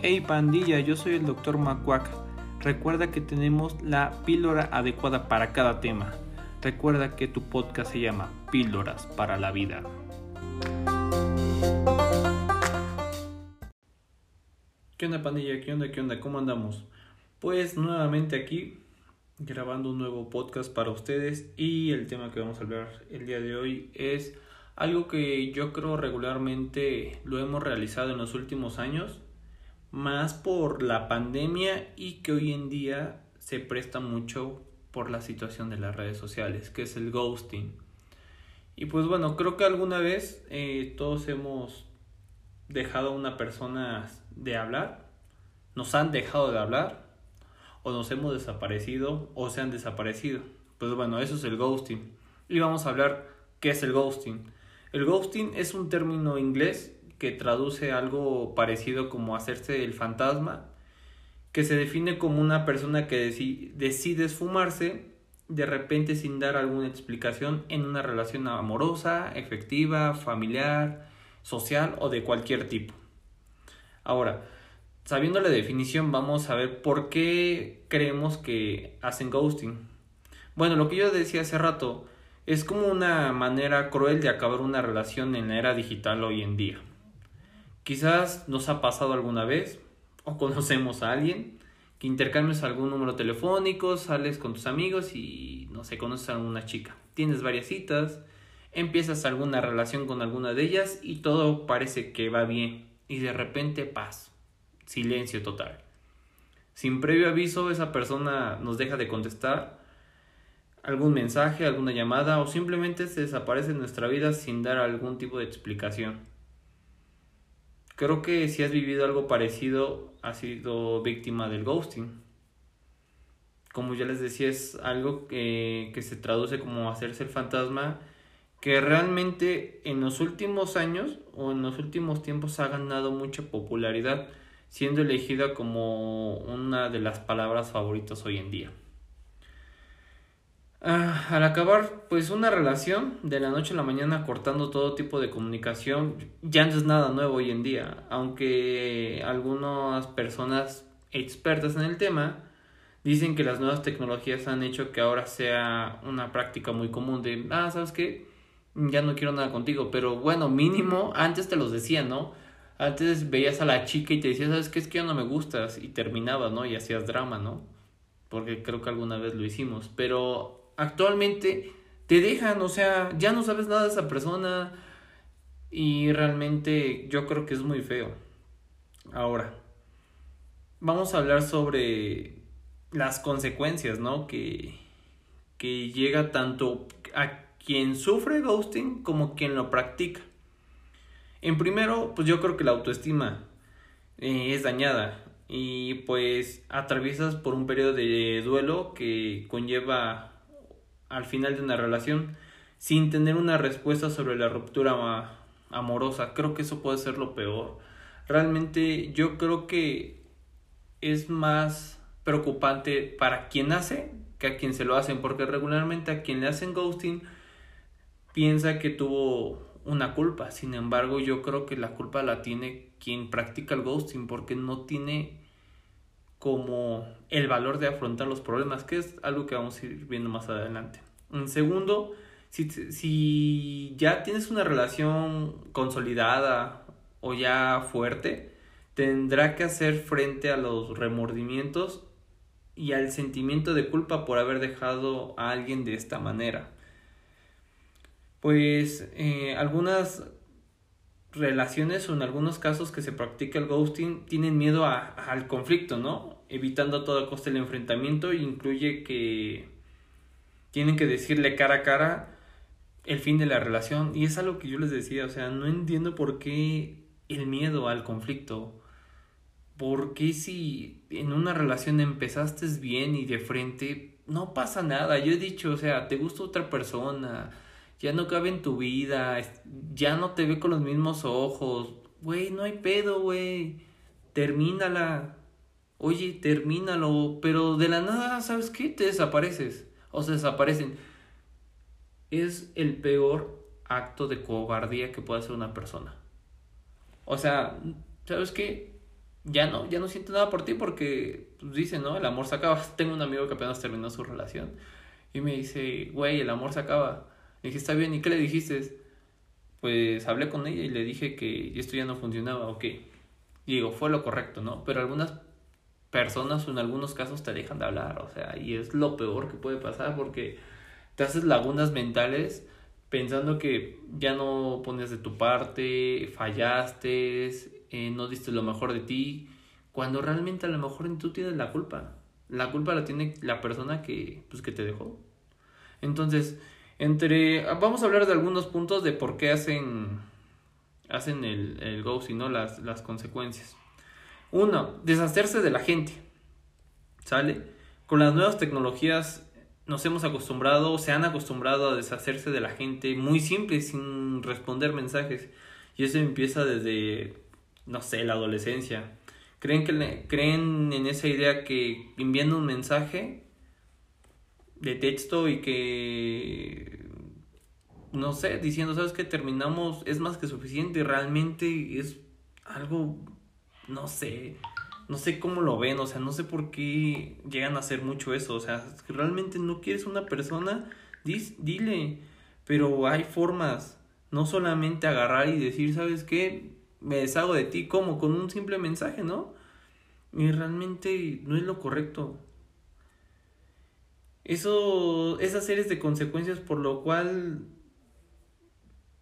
Hey pandilla, yo soy el Dr. Macuac. Recuerda que tenemos la píldora adecuada para cada tema. Recuerda que tu podcast se llama Píldoras para la Vida. ¿Qué onda pandilla? ¿Qué onda? ¿Qué onda? ¿Cómo andamos? Pues nuevamente aquí grabando un nuevo podcast para ustedes y el tema que vamos a hablar el día de hoy es algo que yo creo regularmente lo hemos realizado en los últimos años, más por la pandemia y que hoy en día se presta mucho por la situación de las redes sociales, que es el ghosting. Y pues bueno, creo que alguna vez eh, todos hemos dejado a una persona de hablar, nos han dejado de hablar, o nos hemos desaparecido, o se han desaparecido. Pues bueno, eso es el ghosting. Y vamos a hablar qué es el ghosting. El ghosting es un término inglés que traduce algo parecido como hacerse el fantasma, que se define como una persona que decide esfumarse de repente sin dar alguna explicación en una relación amorosa, efectiva, familiar, social o de cualquier tipo. Ahora, sabiendo la definición, vamos a ver por qué creemos que hacen ghosting. Bueno, lo que yo decía hace rato es como una manera cruel de acabar una relación en la era digital hoy en día. Quizás nos ha pasado alguna vez o conocemos a alguien que intercambias algún número telefónico, sales con tus amigos y no sé, conoces a alguna chica. Tienes varias citas, empiezas alguna relación con alguna de ellas y todo parece que va bien y de repente paz, silencio total. Sin previo aviso esa persona nos deja de contestar algún mensaje, alguna llamada o simplemente se desaparece en nuestra vida sin dar algún tipo de explicación. Creo que si has vivido algo parecido, has sido víctima del ghosting. Como ya les decía, es algo que, que se traduce como hacerse el fantasma, que realmente en los últimos años o en los últimos tiempos ha ganado mucha popularidad, siendo elegida como una de las palabras favoritas hoy en día. Ah, al acabar pues una relación de la noche a la mañana cortando todo tipo de comunicación ya no es nada nuevo hoy en día, aunque algunas personas expertas en el tema dicen que las nuevas tecnologías han hecho que ahora sea una práctica muy común de, ah, ¿sabes qué? Ya no quiero nada contigo, pero bueno, mínimo antes te los decía, ¿no? Antes veías a la chica y te decías, ¿sabes qué? Es que ya no me gustas y terminabas, ¿no? Y hacías drama, ¿no? Porque creo que alguna vez lo hicimos, pero actualmente te dejan, o sea, ya no sabes nada de esa persona y realmente yo creo que es muy feo. Ahora, vamos a hablar sobre las consecuencias, ¿no? Que, que llega tanto a quien sufre ghosting como quien lo practica. En primero, pues yo creo que la autoestima eh, es dañada y pues atraviesas por un periodo de duelo que conlleva al final de una relación sin tener una respuesta sobre la ruptura amorosa. Creo que eso puede ser lo peor. Realmente yo creo que es más preocupante para quien hace que a quien se lo hacen, porque regularmente a quien le hacen ghosting piensa que tuvo una culpa. Sin embargo, yo creo que la culpa la tiene quien practica el ghosting porque no tiene como el valor de afrontar los problemas, que es algo que vamos a ir viendo más adelante. En segundo, si, si ya tienes una relación consolidada o ya fuerte, tendrá que hacer frente a los remordimientos y al sentimiento de culpa por haber dejado a alguien de esta manera. Pues eh, algunas relaciones o en algunos casos que se practica el ghosting tienen miedo al conflicto, ¿no? Evitando a toda costa el enfrentamiento incluye que tienen que decirle cara a cara el fin de la relación y es algo que yo les decía, o sea, no entiendo por qué el miedo al conflicto. ¿Por qué si en una relación empezaste bien y de frente no pasa nada? Yo he dicho, o sea, te gusta otra persona, ya no cabe en tu vida, ya no te ve con los mismos ojos. Güey, no hay pedo, güey. Termínala. Oye, termínalo. Pero de la nada, ¿sabes qué? Te desapareces. O se desaparecen. Es el peor acto de cobardía que puede hacer una persona. O sea, ¿sabes qué? ya no, ya no siente nada por ti porque pues, dice, ¿no? El amor se acaba. Tengo un amigo que apenas terminó su relación y me dice, güey, el amor se acaba. Le dije, está bien, ¿y qué le dijiste? Pues hablé con ella y le dije que esto ya no funcionaba, ok. Y digo, fue lo correcto, ¿no? Pero algunas personas o en algunos casos te dejan de hablar, o sea, y es lo peor que puede pasar porque te haces lagunas mentales pensando que ya no pones de tu parte, fallaste, eh, no diste lo mejor de ti, cuando realmente a lo mejor tú tienes la culpa. La culpa la tiene la persona que, pues, que te dejó. Entonces, entre, vamos a hablar de algunos puntos de por qué hacen, hacen el, el ghosting, ¿no? Las, las consecuencias. Uno, deshacerse de la gente. ¿Sale? Con las nuevas tecnologías nos hemos acostumbrado, se han acostumbrado a deshacerse de la gente muy simple, sin responder mensajes. Y eso empieza desde, no sé, la adolescencia. ¿Creen, que creen en esa idea que enviando un mensaje de texto y que, no sé, diciendo, sabes que terminamos, es más que suficiente, realmente es algo no sé, no sé cómo lo ven, o sea, no sé por qué llegan a hacer mucho eso, o sea, realmente no quieres una persona, dile, pero hay formas, no solamente agarrar y decir, ¿sabes qué? Me deshago de ti, como con un simple mensaje, ¿no? Y realmente no es lo correcto. Eso, esas series de consecuencias por lo cual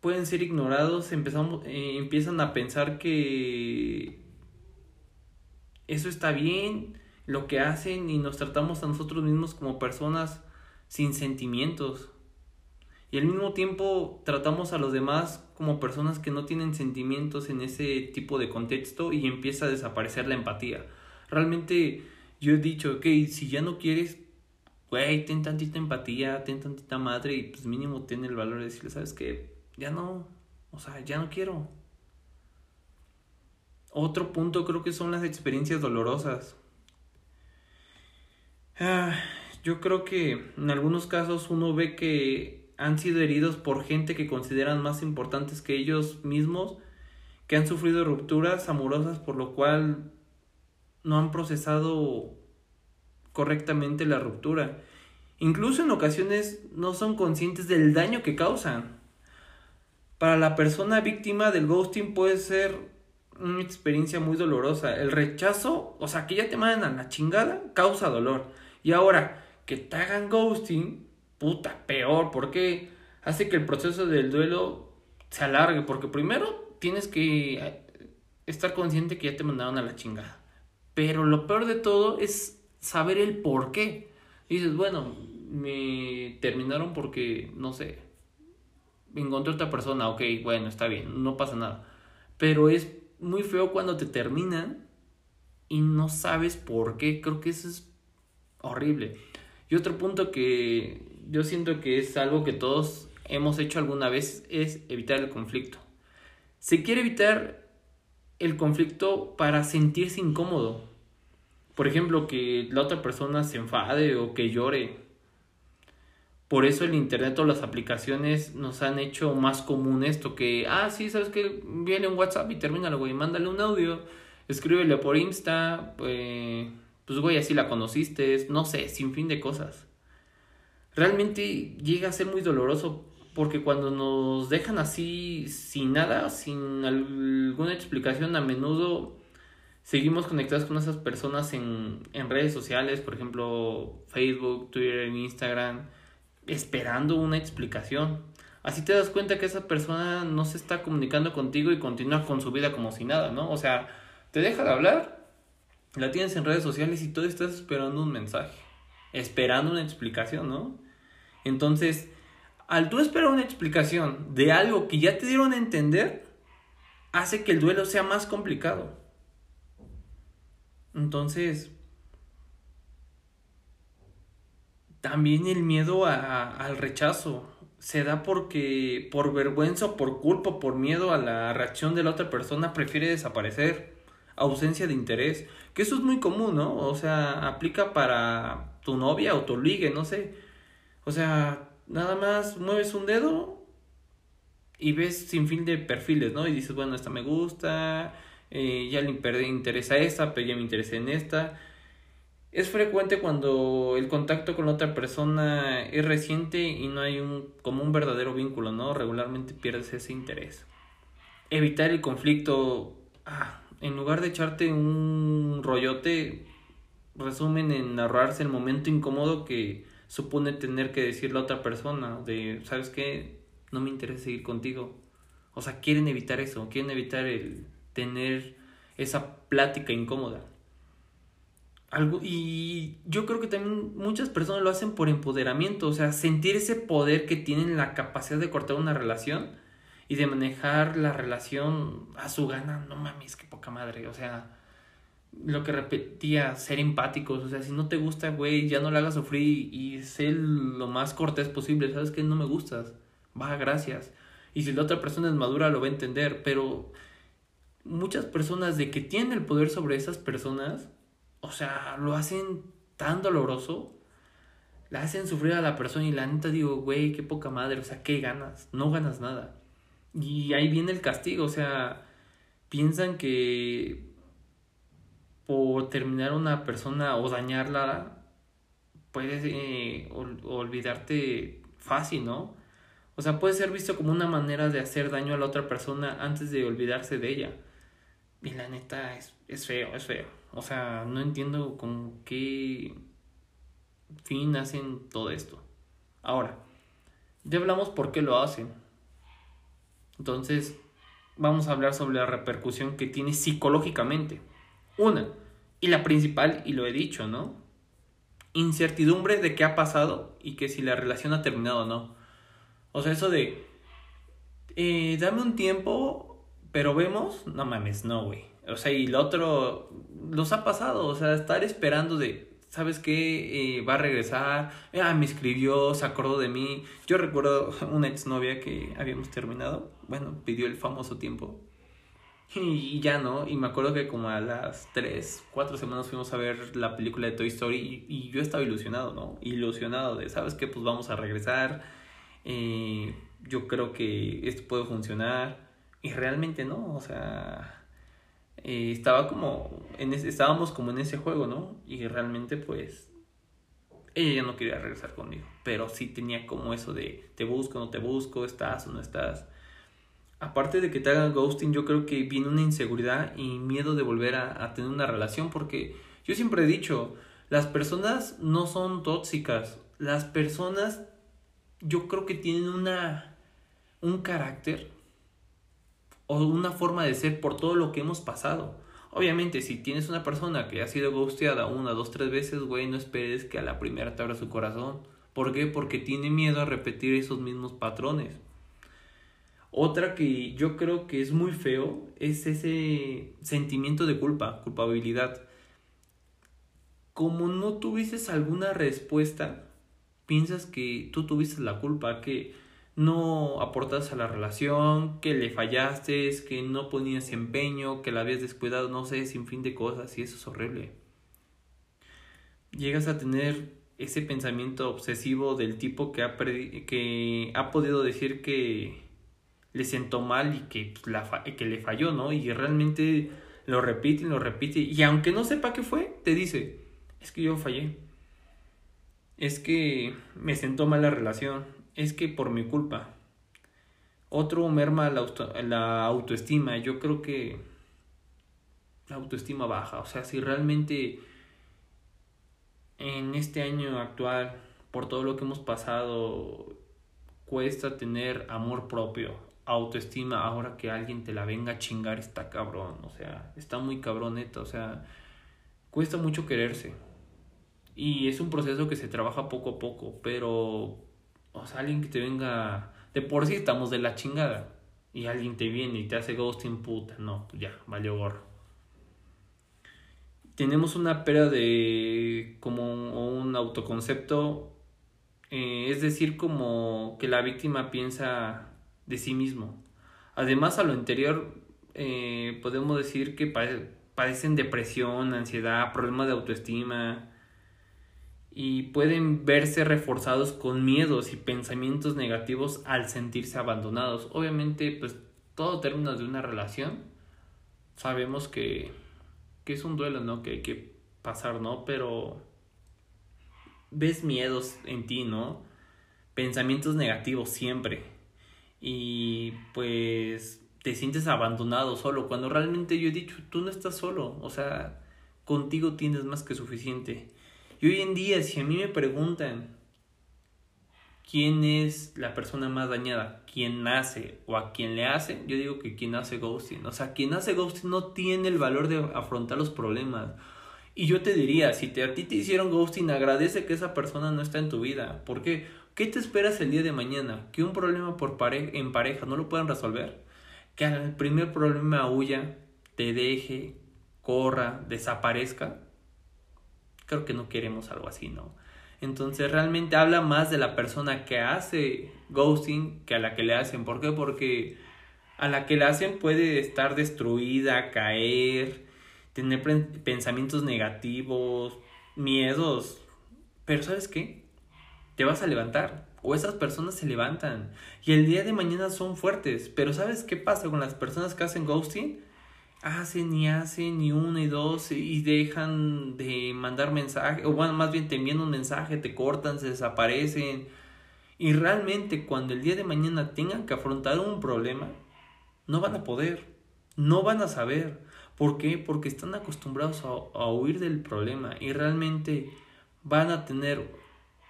pueden ser ignorados, empezamos, eh, empiezan a pensar que eso está bien, lo que hacen y nos tratamos a nosotros mismos como personas sin sentimientos. Y al mismo tiempo tratamos a los demás como personas que no tienen sentimientos en ese tipo de contexto y empieza a desaparecer la empatía. Realmente yo he dicho, ok, si ya no quieres, güey, ten tantita empatía, ten tantita madre y pues mínimo ten el valor de decirle, ¿sabes qué? Ya no, o sea, ya no quiero. Otro punto creo que son las experiencias dolorosas. Ah, yo creo que en algunos casos uno ve que han sido heridos por gente que consideran más importantes que ellos mismos, que han sufrido rupturas amorosas por lo cual no han procesado correctamente la ruptura. Incluso en ocasiones no son conscientes del daño que causan. Para la persona víctima del ghosting puede ser una experiencia muy dolorosa. El rechazo, o sea, que ya te manden a la chingada, causa dolor. Y ahora, que te hagan ghosting, puta, peor, porque hace que el proceso del duelo se alargue, porque primero tienes que eh, estar consciente que ya te mandaron a la chingada. Pero lo peor de todo es saber el por qué. dices, bueno, me terminaron porque, no sé, encontré otra persona, ok, bueno, está bien, no pasa nada. Pero es muy feo cuando te terminan y no sabes por qué. Creo que eso es horrible. Y otro punto que yo siento que es algo que todos hemos hecho alguna vez es evitar el conflicto. Se quiere evitar el conflicto para sentirse incómodo. Por ejemplo, que la otra persona se enfade o que llore. Por eso el internet o las aplicaciones nos han hecho más común esto que, ah, sí, sabes que viene un WhatsApp y termínalo, güey, mándale un audio, escríbele por Insta, pues, pues, güey, así la conociste, no sé, sin fin de cosas. Realmente llega a ser muy doloroso porque cuando nos dejan así sin nada, sin alguna explicación, a menudo seguimos conectados con esas personas en, en redes sociales, por ejemplo, Facebook, Twitter, Instagram esperando una explicación. Así te das cuenta que esa persona no se está comunicando contigo y continúa con su vida como si nada, ¿no? O sea, te deja de hablar, la tienes en redes sociales y todo estás esperando un mensaje, esperando una explicación, ¿no? Entonces, al tú esperar una explicación de algo que ya te dieron a entender, hace que el duelo sea más complicado. Entonces, También el miedo al rechazo se da porque por vergüenza o por culpa, por miedo a la reacción de la otra persona, prefiere desaparecer. Ausencia de interés. Que eso es muy común, ¿no? O sea, aplica para tu novia o tu ligue, no sé. O sea, nada más mueves un dedo y ves sin fin de perfiles, ¿no? Y dices, bueno, esta me gusta, eh, ya le perdí interés a esta, pero ya me interesé en esta. Es frecuente cuando el contacto con la otra persona es reciente y no hay un como un verdadero vínculo, ¿no? Regularmente pierdes ese interés. Evitar el conflicto, ah, en lugar de echarte un rollote, resumen en narrarse el momento incómodo que supone tener que decirle a otra persona de, ¿sabes qué? No me interesa seguir contigo. O sea, quieren evitar eso, quieren evitar el tener esa plática incómoda. Algo, y yo creo que también muchas personas lo hacen por empoderamiento, o sea, sentir ese poder que tienen la capacidad de cortar una relación y de manejar la relación a su gana. No mames, qué poca madre, o sea, lo que repetía, ser empáticos, o sea, si no te gusta, güey, ya no le hagas sufrir y sé lo más cortés posible, sabes que no me gustas, va, gracias. Y si la otra persona es madura, lo va a entender, pero muchas personas de que tienen el poder sobre esas personas, o sea, lo hacen tan doloroso, la hacen sufrir a la persona y la neta digo, güey, qué poca madre, o sea, ¿qué ganas? No ganas nada. Y ahí viene el castigo, o sea, piensan que por terminar una persona o dañarla, puedes eh, olvidarte fácil, ¿no? O sea, puede ser visto como una manera de hacer daño a la otra persona antes de olvidarse de ella. Y la neta es, es feo, es feo. O sea, no entiendo con qué fin hacen todo esto. Ahora, ya hablamos por qué lo hacen. Entonces, vamos a hablar sobre la repercusión que tiene psicológicamente. Una, y la principal, y lo he dicho, ¿no? Incertidumbre de qué ha pasado y que si la relación ha terminado o no. O sea, eso de, eh, dame un tiempo, pero vemos, no mames, no, güey. O sea, y lo otro, los ha pasado, o sea, estar esperando de, ¿sabes qué? Eh, va a regresar, ah, me escribió, se acordó de mí. Yo recuerdo una exnovia que habíamos terminado, bueno, pidió el famoso tiempo y ya no, y me acuerdo que como a las 3, 4 semanas fuimos a ver la película de Toy Story y, yo estaba ilusionado, ¿no? Ilusionado de, ¿sabes qué? Pues vamos a regresar, eh, yo creo que esto puede funcionar y realmente no, o sea, eh, estaba como, en estábamos como en ese juego, ¿no? Y realmente pues ella ya no quería regresar conmigo, pero sí tenía como eso de te busco, no te busco, estás o no estás aparte de que te hagan ghosting, yo creo que viene una inseguridad y miedo de volver a, tener una relación, porque yo siempre he dicho, las personas no son tóxicas, las personas yo creo que tienen una un carácter o una forma de ser por todo lo que hemos pasado. Obviamente, si tienes una persona que ha sido ghosteada una, dos, tres veces, güey, no esperes que a la primera te abra su corazón. ¿Por qué? Porque tiene miedo a repetir esos mismos patrones. Otra que yo creo que es muy feo es ese sentimiento de culpa, culpabilidad. Como no tuvieses alguna respuesta, piensas que tú tuviste la culpa, que no aportas a la relación, que le fallaste, que no ponías empeño, que la habías descuidado, no sé, sin fin de cosas, y eso es horrible. Llegas a tener ese pensamiento obsesivo del tipo que ha, que ha podido decir que le sentó mal y que, pues, la que le falló, ¿no? Y realmente lo repite y lo repite. Y aunque no sepa qué fue, te dice, es que yo fallé. Es que me sentó mal la relación. Es que por mi culpa. Otro merma la, la autoestima. Yo creo que la autoestima baja. O sea, si realmente en este año actual, por todo lo que hemos pasado, cuesta tener amor propio, autoestima ahora que alguien te la venga a chingar está cabrón, o sea, está muy cabroneta, o sea, cuesta mucho quererse. Y es un proceso que se trabaja poco a poco, pero, o sea, alguien que te venga, de por sí estamos de la chingada, y alguien te viene y te hace ghosting, puta, no, pues ya, valió gorro. Tenemos una pérdida de como un autoconcepto, eh, es decir, como que la víctima piensa de sí mismo. Además, a lo anterior, eh, podemos decir que padecen depresión, ansiedad, problemas de autoestima y pueden verse reforzados con miedos y pensamientos negativos al sentirse abandonados. Obviamente, pues todo término de una relación sabemos que, que es un duelo, ¿no? Que hay que pasar, ¿no? Pero ves miedos en ti, ¿no? Pensamientos negativos siempre. Y pues te sientes abandonado solo, cuando realmente yo he dicho, tú no estás solo, o sea, contigo tienes más que suficiente. Y hoy en día, si a mí me preguntan quién es la persona más dañada, quién nace o a quién le hace, yo digo que quien hace ghosting. O sea, quien hace ghosting no tiene el valor de afrontar los problemas. Y yo te diría, si te, a ti te hicieron ghosting, agradece que esa persona no está en tu vida. ¿Por qué? ¿Qué te esperas el día de mañana? ¿Que un problema por pare en pareja no lo puedan resolver? ¿Que al primer problema huya, te deje, corra, desaparezca? Creo que no queremos algo así, ¿no? Entonces realmente habla más de la persona que hace ghosting que a la que le hacen. ¿Por qué? Porque a la que le hacen puede estar destruida, caer, tener pensamientos negativos, miedos. Pero ¿sabes qué? Te vas a levantar. O esas personas se levantan. Y el día de mañana son fuertes. Pero ¿sabes qué pasa con las personas que hacen ghosting? Hacen y hacen y uno y dos y dejan de mandar mensaje, o bueno, más bien te envían un mensaje, te cortan, se desaparecen. Y realmente cuando el día de mañana tengan que afrontar un problema, no van a poder, no van a saber. ¿Por qué? Porque están acostumbrados a, a huir del problema y realmente van a tener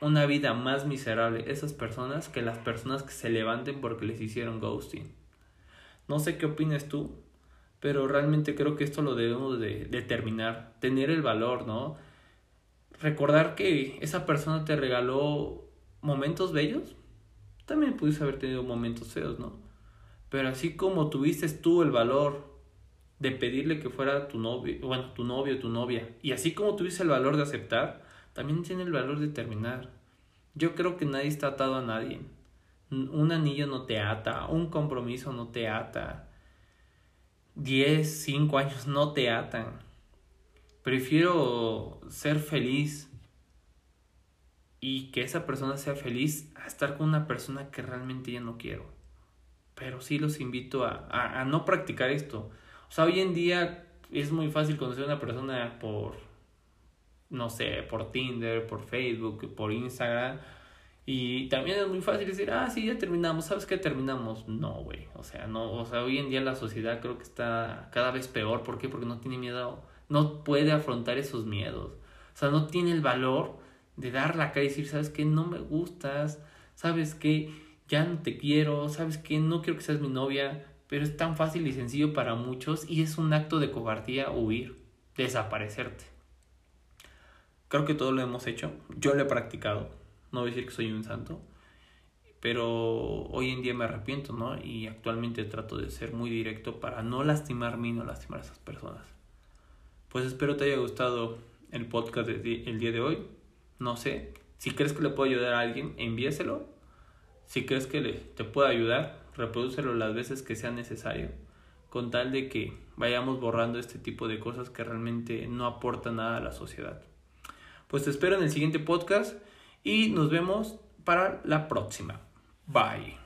una vida más miserable esas personas que las personas que se levanten porque les hicieron ghosting. No sé qué opinas tú, pero realmente creo que esto lo debemos de determinar, tener el valor, ¿no? Recordar que esa persona te regaló momentos bellos, también pudiste haber tenido momentos feos, ¿no? Pero así como tuviste tú el valor de pedirle que fuera tu novio, bueno, tu novio, tu novia, y así como tuviste el valor de aceptar, también tiene el valor de terminar. Yo creo que nadie está atado a nadie. Un anillo no te ata, un compromiso no te ata 10, 5 años no te atan. Prefiero ser feliz y que esa persona sea feliz a estar con una persona que realmente ya no quiero. Pero sí los invito a, a, no practicar esto. O sea, hoy en día es muy fácil conocer a una persona por, no sé, por Tinder, por Facebook, por Instagram y también es muy fácil decir, ah, sí, ya terminamos, ¿sabes qué terminamos? No, güey, o sea, no, o sea, hoy en día la sociedad creo que está cada vez peor, ¿por qué? Porque no tiene miedo, no puede afrontar esos miedos, o sea, no tiene el valor de dar la cara y decir, ¿sabes qué? No me gustas, ¿sabes qué? Ya no te quiero, ¿sabes qué? No quiero que seas mi novia, pero es tan fácil y sencillo para muchos y es un acto de cobardía huir, desaparecerte. Creo que todo lo hemos hecho, yo lo he practicado no voy a decir que soy un santo, pero hoy en día me arrepiento, ¿no? Y actualmente trato de ser muy directo para no lastimarme y no lastimar a esas personas. Pues espero te haya gustado el podcast el día de hoy. No sé, si crees que le puedo ayudar a alguien, envíeselo. Si crees que le, te puede ayudar, reprodúcelo las veces que sea necesario, con tal de que vayamos borrando este tipo de cosas que realmente no aportan nada a la sociedad. Pues te espero en el siguiente podcast y nos vemos para la próxima. Bye.